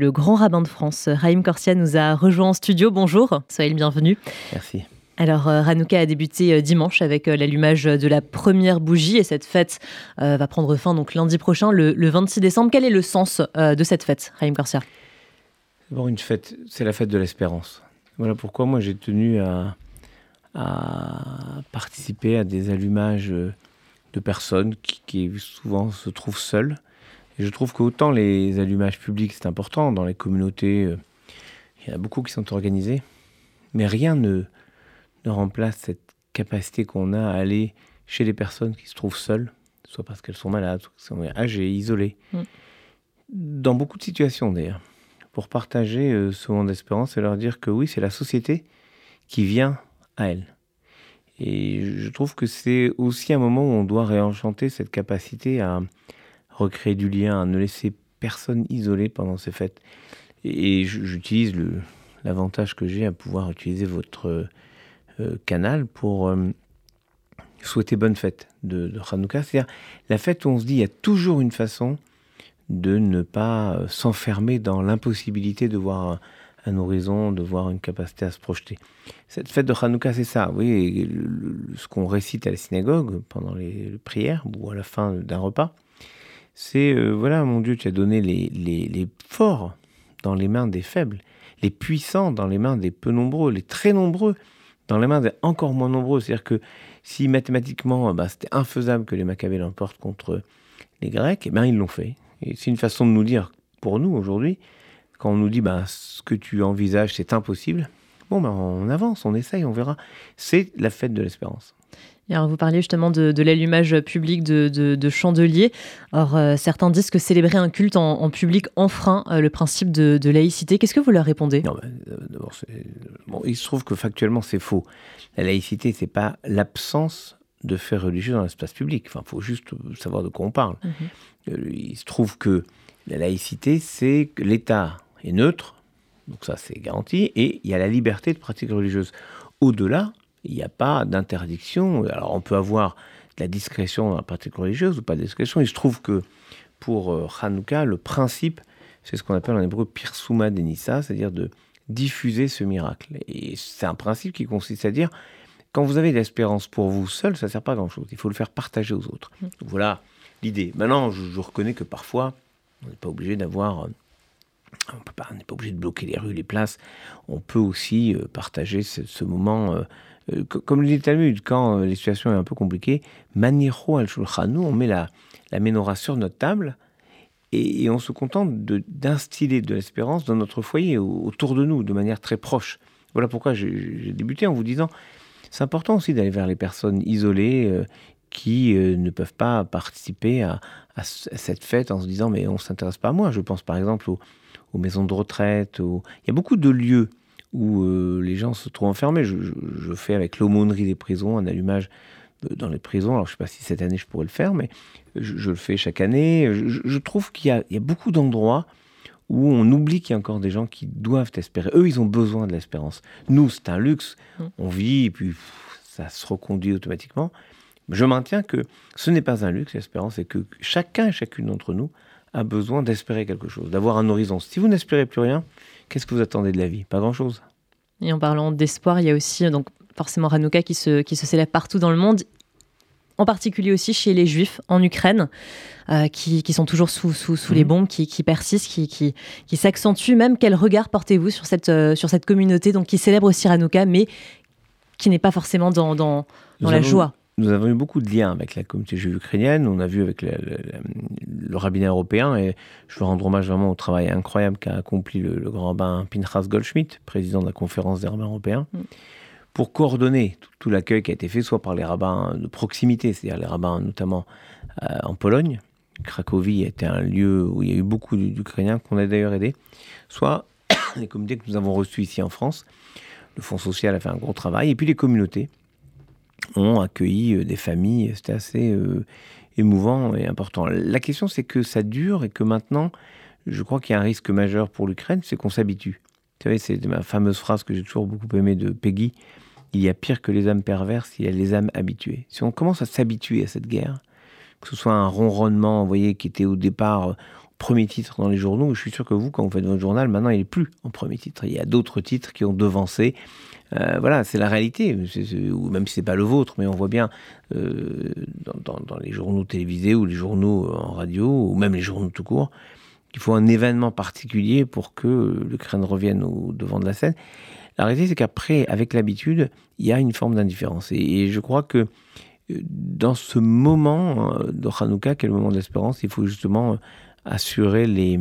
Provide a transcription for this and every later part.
Le grand rabbin de France, Raïm Korsia, nous a rejoint en studio. Bonjour, soyez le bienvenu. Merci. Alors, euh, Hanouka a débuté euh, dimanche avec euh, l'allumage de la première bougie et cette fête va prendre fin donc lundi prochain, le, 26 décembre. Quel est le sens de cette fête, Raïm Korsia D'abord, une fête, c'est la fête de l'espérance. Voilà pourquoi moi j'ai tenu à, participer à des allumages de personnes qui, qui souvent se trouvent seules et je trouve qu'autant les allumages publics, c'est important, dans les communautés, euh, il y en a beaucoup qui sont organisés, mais rien ne, ne remplace cette capacité qu'on a à aller chez les personnes qui se trouvent seules, soit parce qu'elles sont malades, soit qu'elles sont âgées, isolées, mm. dans beaucoup de situations d'ailleurs, pour partager euh, ce moment d'espérance et leur dire que oui, c'est la société qui vient à elles. Et je trouve que c'est aussi un moment où on doit réenchanter cette capacité à, recréer du lien, ne laisser personne isolé pendant ces fêtes. Et j'utilise l'avantage que j'ai à pouvoir utiliser votre euh, canal pour euh, souhaiter bonne fête de, de. C'est-à-dire la fête où on se dit il y a toujours une façon de ne pas euh, s'enfermer dans l'impossibilité de voir un, horizon, de voir une capacité à se projeter. Cette fête de Hanouka, c'est ça. Oui, ce qu'on récite à la synagogue pendant les prières ou à la fin d'un repas, c'est, euh, voilà, mon Dieu, tu as donné les, les, forts dans les mains des faibles, les puissants dans les mains des peu nombreux, les très nombreux dans les mains des encore moins nombreux. C'est-à-dire que si mathématiquement, bah, c'était infaisable que les Maccabées l'emportent contre les Grecs, eh bien, ils l'ont fait. Et c'est une façon de nous dire, pour nous aujourd'hui, quand on nous dit bah, ce que tu envisages, c'est impossible, bon, ben, on avance, on essaye, on verra. C'est la fête de l'espérance alors, vous parliez justement de, l'allumage public de, chandeliers. Or, euh, certains disent que célébrer un culte en, public enfreint euh, le principe de, laïcité. Qu'est-ce que vous leur répondez? Non, euh, bon, Il se trouve que factuellement, c'est faux. La laïcité, c'est pas l'absence de faits religieux dans l'espace public. Enfin, il faut juste savoir de quoi on parle. Mhm. Il se trouve que la laïcité, c'est que l'État est neutre, donc ça c'est garanti, et il y a la liberté de pratique religieuse. Au-delà, il n'y a pas d'interdiction. Alors on peut avoir de la discrétion dans la pratique religieuse ou pas de discrétion. Il se trouve que pour euh, Hanouka, le principe, c'est ce qu'on appelle en hébreu pirsuma denissa, c'est-à-dire de diffuser ce miracle. Et c'est un principe qui consiste à dire, quand vous avez de l'espérance pour vous seul, ça ne sert pas à grand-chose. Il faut le faire partager aux autres. Mmh. voilà l'idée. Maintenant, je, reconnais que parfois, on n'est pas obligé d'avoir... Euh, on n'est pas obligé de bloquer les rues, les places. On peut aussi euh, partager ce, moment comme le dit Talmud, quand euh, les situations est un peu compliquée, manicho al shulchanu, on met la, la menorah sur notre table et, on se contente d'instiller de, l'espérance dans notre foyer, autour de nous, de manière très proche. Voilà pourquoi j'ai débuté en vous disant, c'est important aussi d'aller vers les personnes isolées euh, qui ne peuvent pas participer à, cette fête en se disant, mais on ne s'intéresse pas à moi. Je pense par exemple aux, aux maisons de retraite. Il y a beaucoup de lieux où euh, les gens se trouvent enfermés. Je, fais avec l'aumônerie des prisons un allumage euh, dans les prisons. Alors je ne sais pas si cette année je pourrais le faire, mais je, le fais chaque année. Je, trouve qu'il y, a beaucoup d'endroits où on oublie qu'il y a encore des gens qui doivent espérer. Eux, ils ont besoin de l'espérance. Nous, c'est un luxe. Mmh. On vit et puis ça se reconduit automatiquement. Je maintiens que ce n'est pas un luxe, l'espérance, et que chacun et chacune d'entre nous a besoin d'espérer quelque chose, d'avoir un horizon. Si vous n'espérez plus rien, qu'est-ce que vous attendez de la vie? Pas grand-chose. Et en parlant d'espoir, il y a aussi donc forcément Hanouka qui se, qui se célèbre partout dans le monde, en particulier aussi chez les Juifs en Ukraine, euh, qui, qui, sont toujours sous, sous, sous les mhm. bombes, qui, qui persistent, qui, qui, qui s'accentuent. Même quel regard portez-vous sur cette, euh, sur cette communauté donc, qui célèbre aussi Hanouka, mais qui n'est pas forcément dans, dans, dans la joie? Nous avons eu beaucoup de liens avec la communauté juive ukrainienne. On a vu avec le, rabbinat européen, et je veux rendre hommage vraiment au travail incroyable qu'a accompli le, grand rabbin Pinchas Goldschmidt, président de la conférence des rabbins européens, mm. pour coordonner tout, l'accueil qui a été fait, soit par les rabbins de proximité, c'est-à-dire les rabbins notamment euh, en Pologne. Cracovie était un lieu où il y a eu beaucoup d'Ukrainiens qu'on a d'ailleurs aidé, soit les communautés que nous avons reçues ici en France. Le Fonds social a fait un gros travail, et puis les communautés ont accueilli euh, des familles. C'était assez euh, émouvant et important. La question, c'est que ça dure et que maintenant, je crois qu'il y a un risque majeur pour l'Ukraine, c'est qu'on s'habitue. Vous savez, c'est ma fameuse phrase que j'ai toujours beaucoup aimée de Peggy. Il y a pire que les âmes perverses, il y a les âmes habituées. Si on commence à s'habituer à cette guerre, que ce soit un ronronnement, vous voyez, qui était au départ, premier titre dans les journaux. Je suis sûr que vous, quand vous faites votre journal, maintenant, il n'est plus en premier titre. Il y a d'autres titres qui ont devancé. Euh, voilà, c'est la réalité, ou même si c'est pas le vôtre, mais on voit bien euh, dans, les journaux télévisés ou les journaux en radio, ou même les journaux tout court, qu'il faut un événement particulier pour que l'Ukraine revienne au devant de la scène. La réalité, c'est qu'après, avec l'habitude, il y a une forme d'indifférence. Et, je crois que euh, dans ce moment de Hanouka, qui est le moment d'espérance, il faut justement assurer les,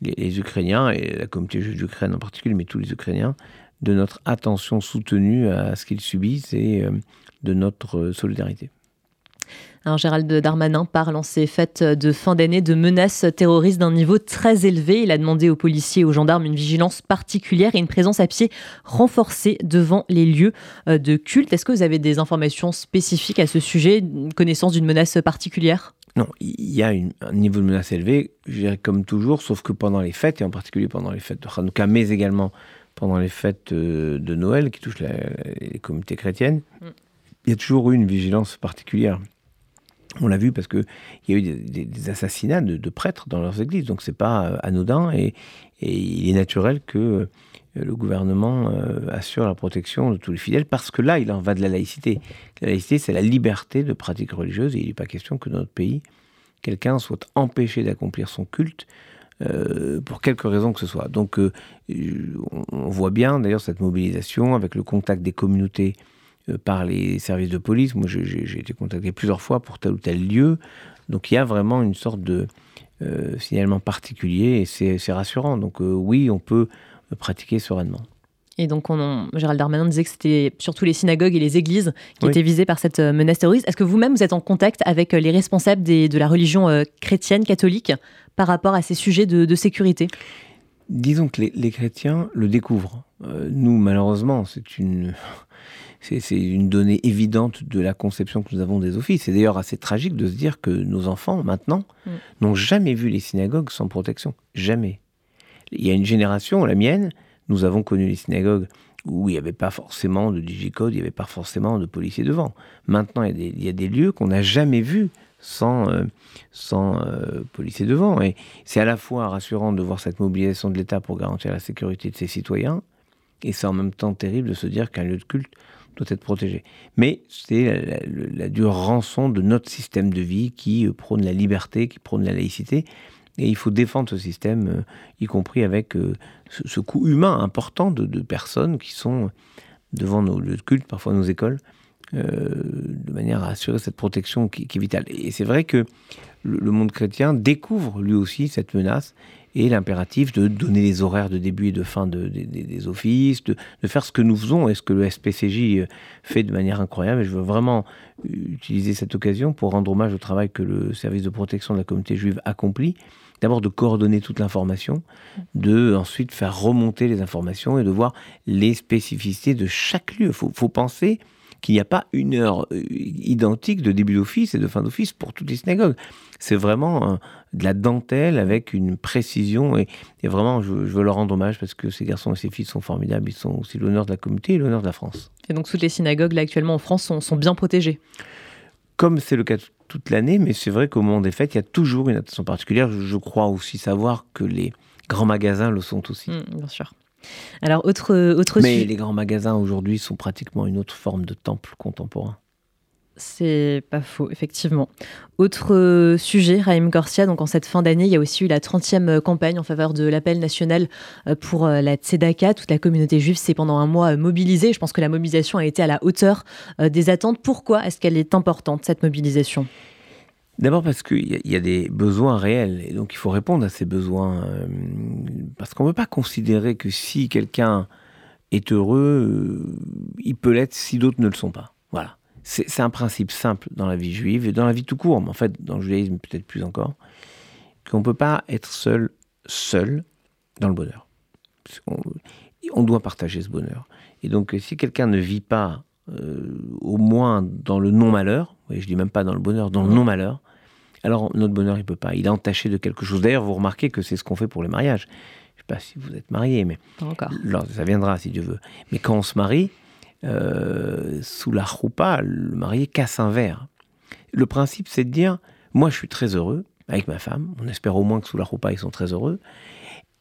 les, Ukrainiens, et la communauté juive d'Ukraine en particulier, mais tous les Ukrainiens, de notre attention soutenue à ce qu'ils subissent et euh, de notre solidarité. Alors Gérald Darmanin parle en ces fêtes de fin d'année de menaces terroristes d'un niveau très élevé. Il a demandé aux policiers et aux gendarmes une vigilance particulière et une présence à pied renforcée devant les lieux euh, de culte. Est-ce que vous avez des informations spécifiques à ce sujet, une connaissance d'une menace particulière? Non, il y a un niveau de menace élevé, je dirais comme toujours, sauf que pendant les fêtes, et en particulier pendant les fêtes de Hanouka, mais également pendant les fêtes euh, de Noël qui touchent les communautés chrétiennes, mm. il y a toujours eu une vigilance particulière. On l'a vu parce qu'il y a eu des, assassinats de, prêtres dans leurs églises, donc c'est pas euh, anodin et, il est naturel que euh, le gouvernement assure la protection de tous les fidèles parce que là, il en va de la laïcité. La laïcité, c'est la liberté de pratique religieuse et il n'est pas question que dans notre pays, quelqu'un soit empêché d'accomplir son culte euh, pour quelque raison que ce soit. Donc euh, on voit bien d'ailleurs cette mobilisation avec le contact des communautés euh, par les services de police. Moi j'ai été contacté plusieurs fois pour tel ou tel lieu. Donc il y a vraiment une sorte de signalement particulier et c'est rassurant. Donc oui, on peut pratiquer sereinement. Et donc, on, Gérald Darmanin disait que c'était surtout les synagogues et les églises qui étaient visées par cette menace terroriste. Est-ce que vous-même, vous êtes en contact avec les responsables de la religion chrétienne, catholique, par rapport à ces sujets de, sécurité? Disons que les, chrétiens le découvrent. Euh, nous, malheureusement, c'est une, c'est, une donnée évidente de la conception que nous avons des offices. C'est d'ailleurs assez tragique de se dire que nos enfants, maintenant, mm. n'ont jamais vu les synagogues sans protection. Jamais. Il y a une génération, la mienne, nous avons connu les synagogues où il n'y avait pas forcément de digicode, il n'y avait pas forcément de policiers devant. Maintenant, il y a des, lieux qu'on n'a jamais vus sans, euh, euh, policiers devant. Et c'est à la fois rassurant de voir cette mobilisation de l'État pour garantir la sécurité de ses citoyens, et c'est en même temps terrible de se dire qu'un lieu de culte doit être protégé. Mais c'est la, dure rançon de notre système de vie qui euh, prône la liberté, qui prône la laïcité. Et il faut défendre ce système, y compris avec ce, coût humain important de, personnes qui sont devant nos lieux de culte, parfois nos écoles, euh, de manière à assurer cette protection qui, est vitale. Et c'est vrai que le, monde chrétien découvre lui aussi cette menace et l'impératif de donner les horaires de début et de fin des offices, de, faire ce que nous faisons et ce que le SPCJ euh, fait de manière incroyable. Et je veux vraiment utiliser cette occasion pour rendre hommage au travail que le service de protection de la communauté juive accomplit. D'abord de coordonner toute l'information, de ensuite faire remonter les informations et de voir les spécificités de chaque lieu. Il faut, penser qu'il n'y a pas une heure euh, identique de début d'office et de fin d'office pour toutes les synagogues. C'est vraiment de la dentelle avec une précision et, vraiment, je, veux leur rendre hommage parce que ces garçons et ces filles sont formidables. Ils sont aussi l'honneur de la communauté et l'honneur de la France. Et donc toutes les synagogues là actuellement en France sont, bien protégées Comme c'est le cas toute l'année, mais c'est vrai qu'au moment des fêtes, il y a toujours une attention particulière. Je, crois aussi savoir que les grands magasins le sont aussi. Mmh, bien sûr. Alors, autre, autre Mais les grands magasins aujourd'hui sont pratiquement une autre forme de temple contemporain. C'est pas faux, effectivement. Autre sujet, Raïm Garcia, donc en cette fin d'année, il y a aussi eu la 30e campagne en faveur de l'appel national euh, pour euh, la Tzedaka. Toute la communauté juive s'est pendant un mois mobilisée. Je pense que la mobilisation a été à la hauteur euh, des attentes. Pourquoi est-ce qu'elle est importante, cette mobilisation? D'abord parce qu'il y, a des besoins réels et donc il faut répondre à ces besoins. Euh, parce qu'on ne peut pas considérer que si quelqu'un est heureux, euh, il peut l'être si d'autres ne le sont pas. Voilà. C'est un principe simple dans la vie juive et dans la vie tout court, mais en fait dans le judaïsme peut-être plus encore, qu'on ne peut pas être seul, seul dans le bonheur. On, doit partager ce bonheur. Et donc si quelqu'un ne vit pas euh, au moins dans le non-malheur, je dis même pas dans le bonheur, dans le non-malheur, alors notre bonheur, il peut pas. Il est entaché de quelque chose. D'ailleurs, vous remarquez que c'est ce qu'on fait pour les mariages. Je sais pas si vous êtes marié, mais pas encore. ça viendra si Dieu veut. Mais quand on se marie, euh, sous la roupa, le marié casse un verre. Le principe, c'est de dire, moi, je suis très heureux, avec ma femme. On espère au moins que sous la roupa, ils sont très heureux.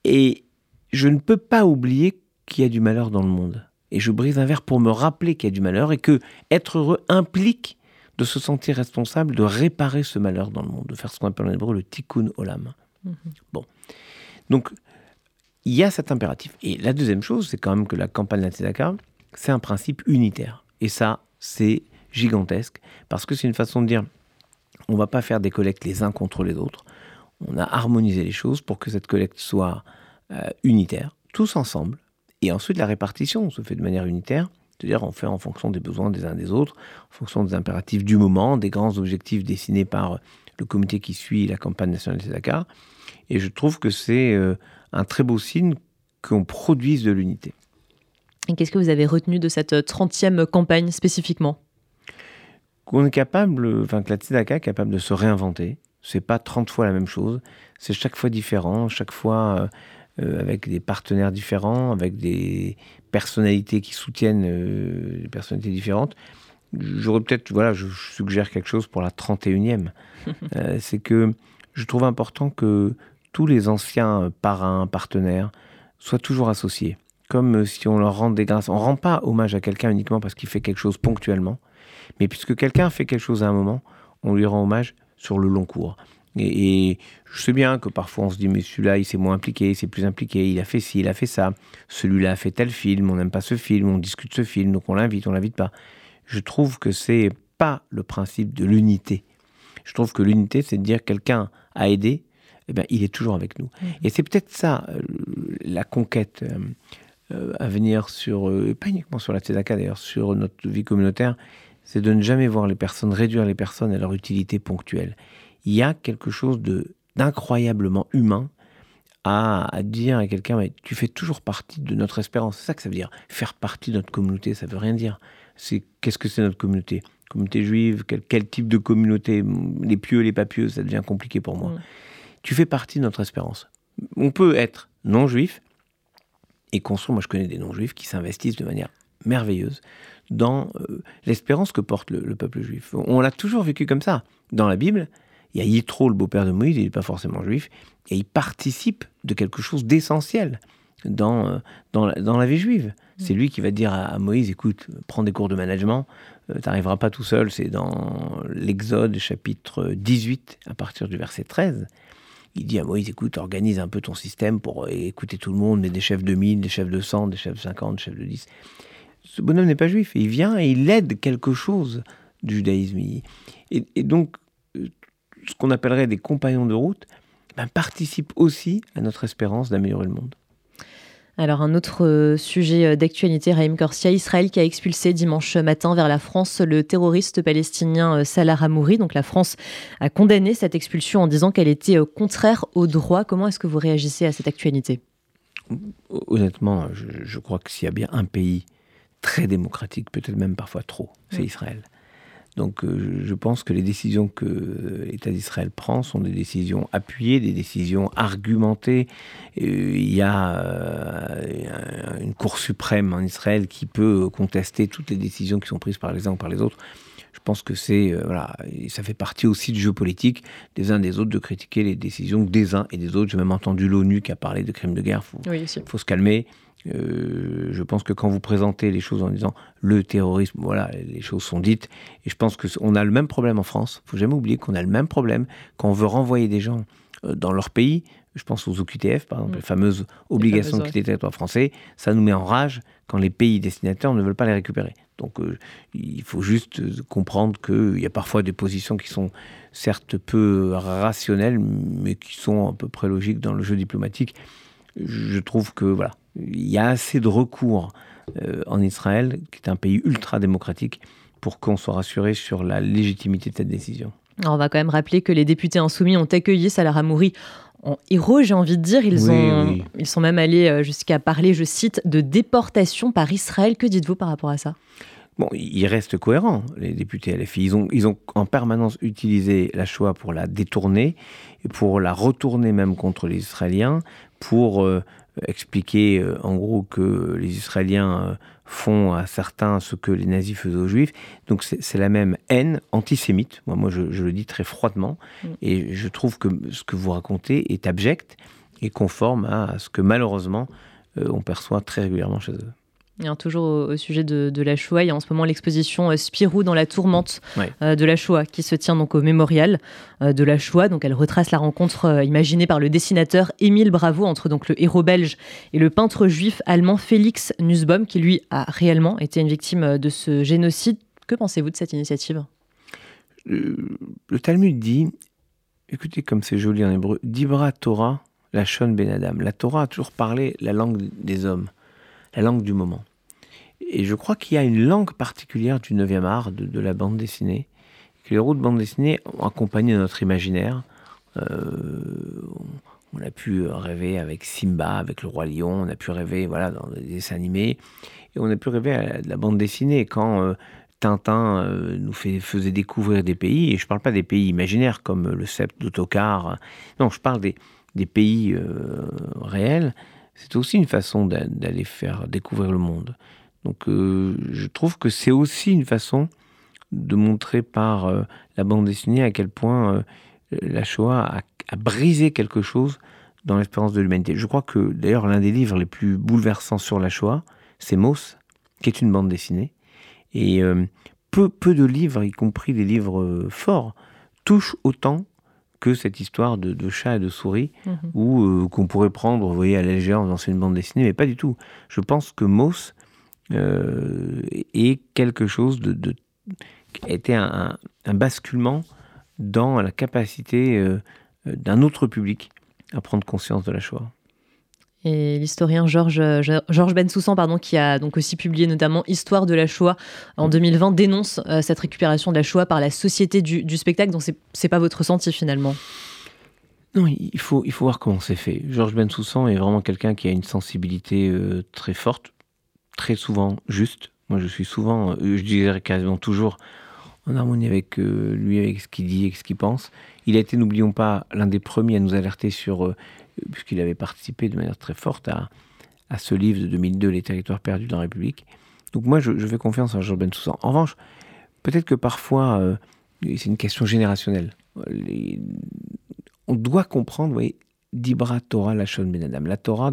Et je ne peux pas oublier qu'il y a du malheur dans le monde. Et je brise un verre pour me rappeler qu'il y a du malheur et que être heureux implique de se sentir responsable de réparer ce malheur dans le monde, de faire ce qu'on appelle en hébreu le tikkun olam. Mhm. Bon. Donc, il y a cet impératif. Et la deuxième chose, c'est quand même que la campagne de la Tzedaka, c'est un principe unitaire. Et ça, c'est gigantesque, parce que c'est une façon de dire, on ne va pas faire des collectes les uns contre les autres. On a harmonisé les choses pour que cette collecte soit euh, unitaire, tous ensemble. Et ensuite, la répartition se fait de manière unitaire. C'est-à-dire, on fait en fonction des besoins des uns des autres, en fonction des impératifs du moment, des grands objectifs dessinés par le comité qui suit la campagne nationale des Dakar. Et je trouve que c'est euh, un très beau signe qu'on produise de l'unité. Et qu'est-ce que vous avez retenu de cette 30e campagne spécifiquement? Qu'on est capable, enfin que la Tzedaka est capable de se réinventer. C'est pas 30 fois la même chose, c'est chaque fois différent, chaque fois euh, euh, avec des partenaires différents, avec des personnalités qui soutiennent euh, des personnalités différentes. J'aurais peut-être, voilà, je suggère quelque chose pour la 31e. c'est que je trouve important que tous les anciens parrains, partenaires, soient toujours associés comme euh, si on leur rend des grâces. On ne rend pas hommage à quelqu'un uniquement parce qu'il fait quelque chose ponctuellement, mais puisque quelqu'un fait quelque chose à un moment, on lui rend hommage sur le long cours. Et, je sais bien que parfois on se dit, mais celui-là, il s'est moins impliqué, il s'est plus impliqué, il a fait ci, il a fait ça. Celui-là a fait tel film, on n'aime pas ce film, on discute ce film, donc on l'invite, on l'invite pas. Je trouve que c'est pas le principe de l'unité. Je trouve que l'unité, c'est de dire quelqu'un a aidé, eh bien, il est toujours avec nous. Mmh. Et c'est peut-être ça, euh, la conquête. Euh, à venir sur, euh, pas uniquement sur la Tzedaka d'ailleurs, sur notre vie communautaire, c'est de ne jamais voir les personnes, réduire les personnes à leur utilité ponctuelle. Il y a quelque chose de d'incroyablement humain à, dire à quelqu'un mais tu fais toujours partie de notre espérance. C'est ça que ça veut dire. Faire partie de notre communauté, ça veut rien dire. C'est qu'est-ce que c'est notre communauté? Communauté juive, quel, type de communauté? Les pieux, les pas pieux, ça devient compliqué pour moi. Tu fais partie de notre espérance. On peut être non juif, et construire. Moi, je connais des non-juifs qui s'investissent de manière merveilleuse dans euh, l'espérance que porte le, peuple juif. On l'a toujours vécu comme ça. Dans la Bible, il y a Yitro, le beau-père de Moïse, il n'est pas forcément juif, et il participe de quelque chose d'essentiel dans, euh, dans, la, dans, la, vie juive. Mm. C'est lui qui va dire à, Moïse, écoute, prends des cours de management, euh, tu n'arriveras pas tout seul, c'est dans l'Exode chapitre 18, à partir du verset 13 il dit à Moïse, écoute, organise un peu ton système pour euh, écouter tout le monde, des chefs de 1000, des chefs de 100, des chefs de 50, des chefs de 10. Ce bonhomme n'est pas juif, il vient et il aide quelque chose du judaïsme. Et, donc, euh, ce qu'on appellerait des compagnons de route ben, participent aussi à notre espérance d'améliorer le monde. Alors un autre euh, sujet euh, d'actualité, Raïm Korsia, Israël qui a expulsé dimanche matin vers la France le terroriste palestinien euh, Salah Hamouri. Donc la France a condamné cette expulsion en disant qu'elle était contraire au droit. Comment est-ce que vous réagissez à cette actualité? Honnêtement, je, crois que s'il y a bien un pays très démocratique, peut-être même parfois trop, c'est Israël. Donc euh, je pense que les décisions que l'État d'Israël prend sont des décisions appuyées, des décisions argumentées. il y a euh, une Cour suprême en Israël qui peut contester toutes les décisions qui sont prises par les uns ou par les autres. Je pense que c'est euh, voilà, ça fait partie aussi du jeu politique des uns des autres de critiquer les décisions des uns et des autres. J'ai même entendu l'ONU qui a parlé de crimes de guerre. Il faut se calmer. Euh, je pense que quand vous présentez les choses en disant le terrorisme, voilà, les choses sont dites. Et je pense qu'on a le même problème en France. Il faut jamais oublier qu'on a le même problème quand on veut renvoyer des gens euh, dans leur pays. Je pense aux OQTF, par exemple, mm. les fameuses obligations de quitter le territoire français. Ça nous met en rage quand les pays destinataires ne veulent pas les récupérer. Donc euh, il faut juste comprendre qu'il y a parfois des positions qui sont certes peu rationnelles, mais qui sont à peu près logiques dans le jeu diplomatique. Je trouve que voilà, il y a assez de recours euh, en Israël, qui est un pays ultra démocratique, pour qu'on soit rassuré sur la légitimité de cette décision. on va quand même rappeler que les députés insoumis ont accueilli Salah Hamouri en héros, j'ai envie de dire. Ils, ont, ils sont même allés euh, jusqu'à parler, je cite, de déportation par Israël. Que dites-vous par rapport à ça? Bon, ils restent cohérents, les députés LFI. Ils ont, ils ont en permanence utilisé la Shoah pour la détourner, pour la retourner même contre les Israéliens, pour euh, expliquer en gros que les Israéliens font à certains ce que les nazis faisaient aux juifs. Donc c'est la même haine antisémite. Moi, moi je, le dis très froidement. Mm. Et je trouve que ce que vous racontez est abject et conforme à ce que malheureusement on perçoit très régulièrement chez eux. Et toujours au, sujet de, la Shoah, il y a en ce moment l'exposition euh, Spirou dans la tourmente euh, de la Shoah qui se tient donc au mémorial euh, de la Shoah. Donc elle retrace la rencontre imaginée par le dessinateur Émile Bravo entre donc le héros belge et le peintre juif allemand Félix Nussbaum qui lui a réellement été une victime de ce génocide. Que pensez-vous de cette initiative? Le, Talmud dit, écoutez comme c'est joli en hébreu, Dibra Torah, la Shon Ben Adam. La Torah a toujours parlé la langue des hommes la langue du moment. Et je crois qu'il y a une langue particulière du 9e art, de, la bande dessinée, que les héros de bande dessinée ont accompagné notre imaginaire. Euh, on a pu rêver avec Simba, avec le roi lion, on a pu rêver voilà, dans des dessins animés, et on a pu rêver à la, bande dessinée. Quand euh, Tintin euh, nous faisait découvrir des pays, et je ne parle pas des pays imaginaires comme le Sept d'Autocar, non, je parle des pays réels, c'est aussi une façon d'aller faire découvrir le monde. Donc euh, je trouve que c'est aussi une façon de montrer par euh, la bande dessinée à quel point euh, la Shoah a, brisé quelque chose dans l'espérance de l'humanité. Je crois que d'ailleurs l'un des livres les plus bouleversants sur la Shoah, c'est Moss, qui est une bande dessinée. Et peu, peu de livres, y compris des livres forts, touchent autant que cette histoire de, de chat et de souris, mhm. ou euh, qu'on pourrait prendre, vous voyez, à la légère en faisant une bande dessinée, mais pas du tout. Je pense que Moss euh, est quelque chose de, été un, basculement dans la capacité euh, d'un autre public à prendre conscience de la Shoah. Et l'historien Georges euh, Georges Bensoussan, pardon, qui a donc aussi publié notamment Histoire de la Shoah en 2020, dénonce euh, cette récupération de la Shoah par la société du, spectacle. Donc c'est pas votre ressenti finalement? Non, il faut, il faut voir comment c'est fait. Georges Bensoussan est vraiment quelqu'un qui a une sensibilité euh, très forte, très souvent juste. Moi, je suis souvent, je dirais quasiment toujours en harmonie avec lui, avec ce qu'il dit, avec ce qu'il pense. Il a été, n'oublions pas, l'un des premiers à nous alerter sur puisqu'il avait participé de manière très forte à, à ce livre de 2002, Les territoires perdus dans la République. Donc moi, je, fais confiance à Georges Bensoussan. En revanche, peut-être que parfois, euh, c'est une question générationnelle. on doit comprendre, vous voyez, Dibra Torah Lachon Ben Adam. La Torah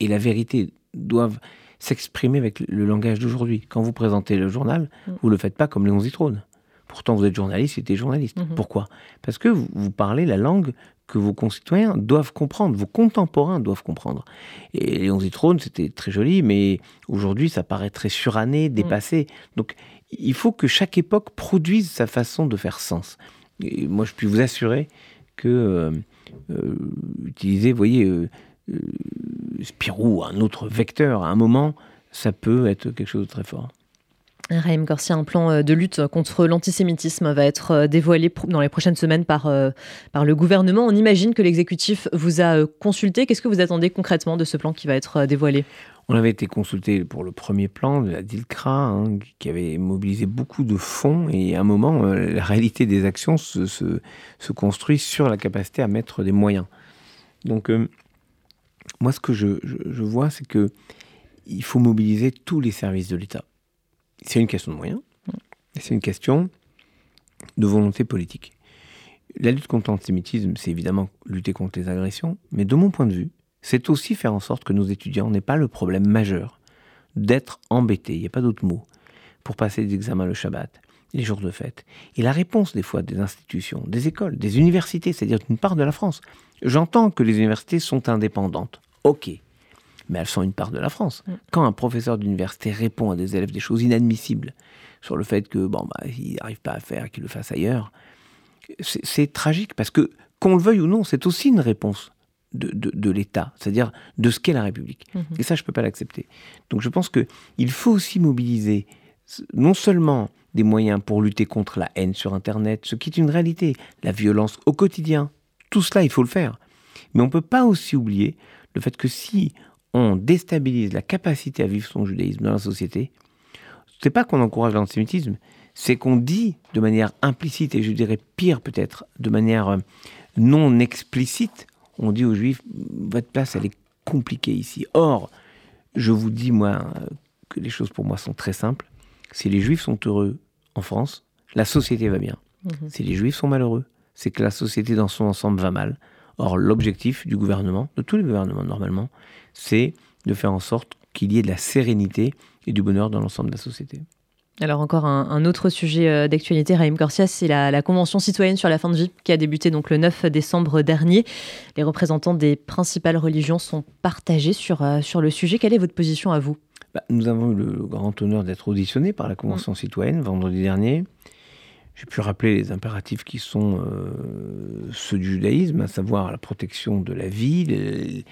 et la vérité doivent s'exprimer avec le langage d'aujourd'hui. Quand vous présentez le journal, mm. vous ne le faites pas comme Léon Zitrone. Pourtant, vous êtes journaliste, c'était journaliste. Mm-hmm. Pourquoi? Parce que vous, parlez la langue que vos concitoyens doivent comprendre, vos contemporains doivent comprendre. Et Léon Zitrone, c'était très joli, mais aujourd'hui, ça paraît très suranné, mm. dépassé. Donc, il faut que chaque époque produise sa façon de faire sens. Et moi, je puis vous assurer que euh, euh, utiliser, vous voyez, euh, Spirou, un autre vecteur, à un moment, ça peut être quelque chose de très fort. Raïm Garcia, un plan euh, de lutte contre l'antisémitisme va être euh, dévoilé dans les prochaines semaines par, euh, par le gouvernement. On imagine que l'exécutif vous a consulté. Qu'est-ce que vous attendez concrètement de ce plan qui va être dévoilé? On avait été consulté pour le premier plan de la DILCRA, hein, qui avait mobilisé beaucoup de fonds, et à un moment, la réalité des actions se, se, construit sur la capacité à mettre des moyens. Donc, moi, ce que je, je vois, c'est que il faut mobiliser tous les services de l'État c'est une question de moyens, c'est une question de volonté politique. La lutte contre l'antisémitisme, c'est évidemment lutter contre les agressions, mais de mon point de vue, c'est aussi faire en sorte que nos étudiants n'aient pas le problème majeur d'être embêtés, il n'y a pas d'autre mot, pour passer des examens le Shabbat, les jours de fête. Et la réponse des fois des institutions, des écoles, des universités, c'est-à-dire d'une part de la France. J'entends que les universités sont indépendantes. Ok, mais elles sont une part de la France. Mm. Quand un professeur d'université répond à des élèves des choses inadmissibles sur le fait que bon bah il n'arrive pas à faire, qu'il le fasse ailleurs, c'est tragique parce que qu'on le veuille ou non, c'est aussi une réponse de, de, l'État, c'est-à-dire de ce qu'est la République. Mm-hmm. Et ça, je ne peux pas l'accepter. Donc je pense qu'il faut aussi mobiliser non seulement des moyens pour lutter contre la haine sur Internet, ce qui est une réalité, la violence au quotidien, tout cela, il faut le faire. Mais on ne peut pas aussi oublier le fait que si on déstabilise la capacité à vivre son judaïsme dans la société, c'est pas qu'on encourage l'antisémitisme, c'est qu'on dit de manière implicite, et je dirais pire peut-être, de manière euh, non explicite, on dit aux juifs, votre place elle est compliqué ici. Or, je vous dis, moi, que les choses pour moi sont très simples. Si les juifs sont heureux en France, la société va bien. Mhm. Si les juifs sont malheureux, c'est que la société dans son ensemble va mal. Or, l'objectif du gouvernement, de tous les gouvernements normalement, c'est de faire en sorte qu'il y ait de la sérénité et du bonheur dans l'ensemble de la société. Alors encore un, autre sujet euh, d'actualité, Raïm Corsia, c'est la, Convention citoyenne sur la fin de vie qui a débuté donc le 9 décembre dernier. Les représentants des principales religions sont partagés sur, euh, sur le sujet. Quelle est votre position à vous? Bah, Nous avons eu le grand honneur d'être auditionnés par la Convention mm. citoyenne vendredi dernier. J'ai pu rappeler les impératifs qui sont euh, ceux du judaïsme, à savoir la protection de la vie,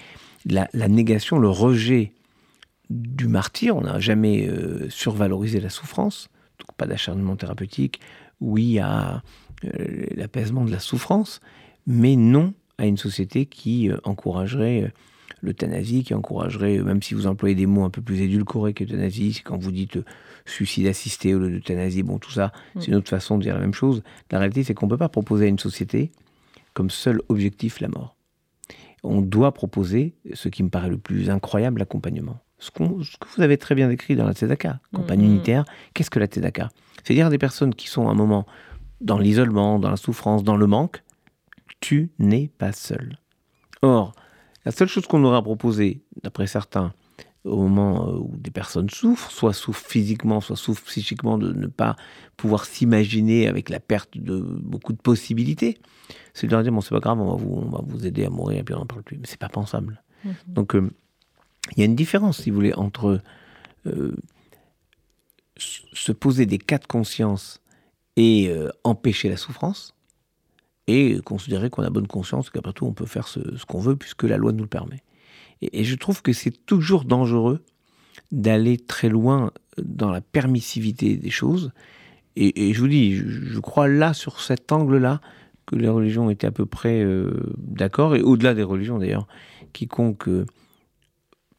la, négation, le rejet du martyr. On n'a jamais euh, survalorisé la souffrance, donc pas d'acharnement thérapeutique, oui à euh, l'apaisement de la souffrance, mais non à une société qui encouragerait l'euthanasie, qui encouragerait, même si vous employez des mots un peu plus édulcorés qu'euthanasie, quand vous dites suicide assisté au lieu d'euthanasie, bon, tout ça, mm. c'est une autre façon de dire la même chose. La réalité, c'est qu'on ne peut pas proposer à une société comme seul objectif la mort. On doit proposer ce qui me paraît le plus incroyable, l'accompagnement ce, que vous avez très bien décrit dans la Tzedaka, campagne mm-hmm. unitaire. Qu'est-ce que la Tzedaka? C'est-à-dire des personnes qui sont à un moment dans l'isolement, dans la souffrance, dans le manque. Tu n'es pas seul. Or, la seule chose qu'on aura proposée, d'après certains, au moment euh, où des personnes souffrent, soit souffrent physiquement, soit souffrent psychiquement, de ne pas pouvoir s'imaginer avec la perte de beaucoup de possibilités, c'est de leur dire bon c'est pas grave, on va vous, on va vous aider à mourir et puis on n'en parle plus. Mais c'est pas pensable. Mm-hmm. Donc euh, il y a une différence, si vous voulez, entre euh, se poser des cas de conscience et euh, empêcher la souffrance, et considérer qu'on a bonne conscience, qu'après tout, on peut faire ce, qu'on veut, puisque la loi nous le permet. Et, je trouve que c'est toujours dangereux d'aller très loin dans la permissivité des choses. Et, je vous dis, je, crois là, sur cet angle-là, que les religions étaient à peu près euh, d'accord, et au-delà des religions d'ailleurs, quiconque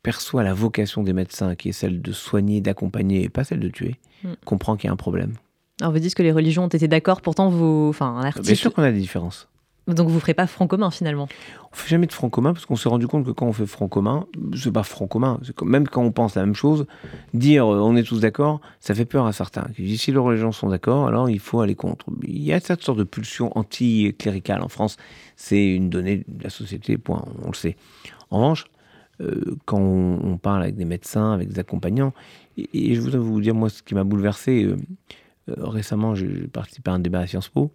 perçoit la vocation des médecins, qui est celle de soigner, d'accompagner, et pas celle de tuer, mm. comprend qu'il y a un problème. Alors vous dites que les religions ont été d'accord, pourtant vous, enfin un article. Bien sûr qu'on a des différences. Donc vous ne ferez pas front commun finalement On fait jamais de front commun parce qu'on s'est rendu compte que quand on fait front commun, c'est pas front commun. Même quand on pense la même chose, dire euh, on est tous d'accord, ça fait peur à certains. Si les religions sont d'accord, alors il faut aller contre. Il y a cette sorte de pulsion anti-cléricale en France. C'est une donnée de la société, point, on le sait. En revanche, euh, quand on, parle avec des médecins, avec des accompagnants. Et, je voudrais vous dire, moi, ce qui m'a bouleversé, euh, récemment, j'ai participé à un débat à Sciences Po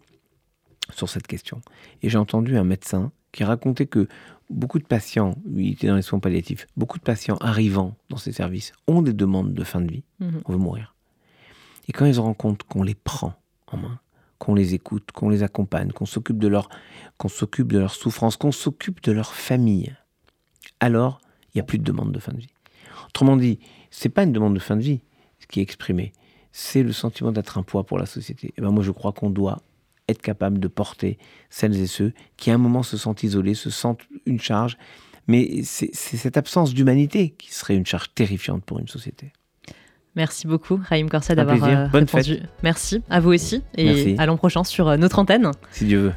sur cette question. Et j'ai entendu un médecin qui racontait que beaucoup de patients, il était dans les soins palliatifs, beaucoup de patients arrivant dans ces services ont des demandes de fin de vie, mhm. on veut mourir. Et quand ils se rendent compte qu'on les prend en main, qu'on les écoute, qu'on les accompagne, qu'on s'occupe de leur, qu'on s'occupe de leur souffrance, qu'on s'occupe de leur famille, alors il n'y a plus de demande de fin de vie. Autrement dit, c'est pas une demande de fin de vie qui est exprimée, c'est le sentiment d'être un poids pour la société. Et ben moi, je crois qu'on doit être capable de porter celles et ceux qui à un moment se sentent isolés, se sentent une charge, mais c'est cette absence d'humanité qui serait une charge terrifiante pour une société. Merci beaucoup, Raïm Corsa, d'avoir euh, répondu. Merci à vous aussi, et à l'an prochain sur euh, notre antenne. Si Dieu veut.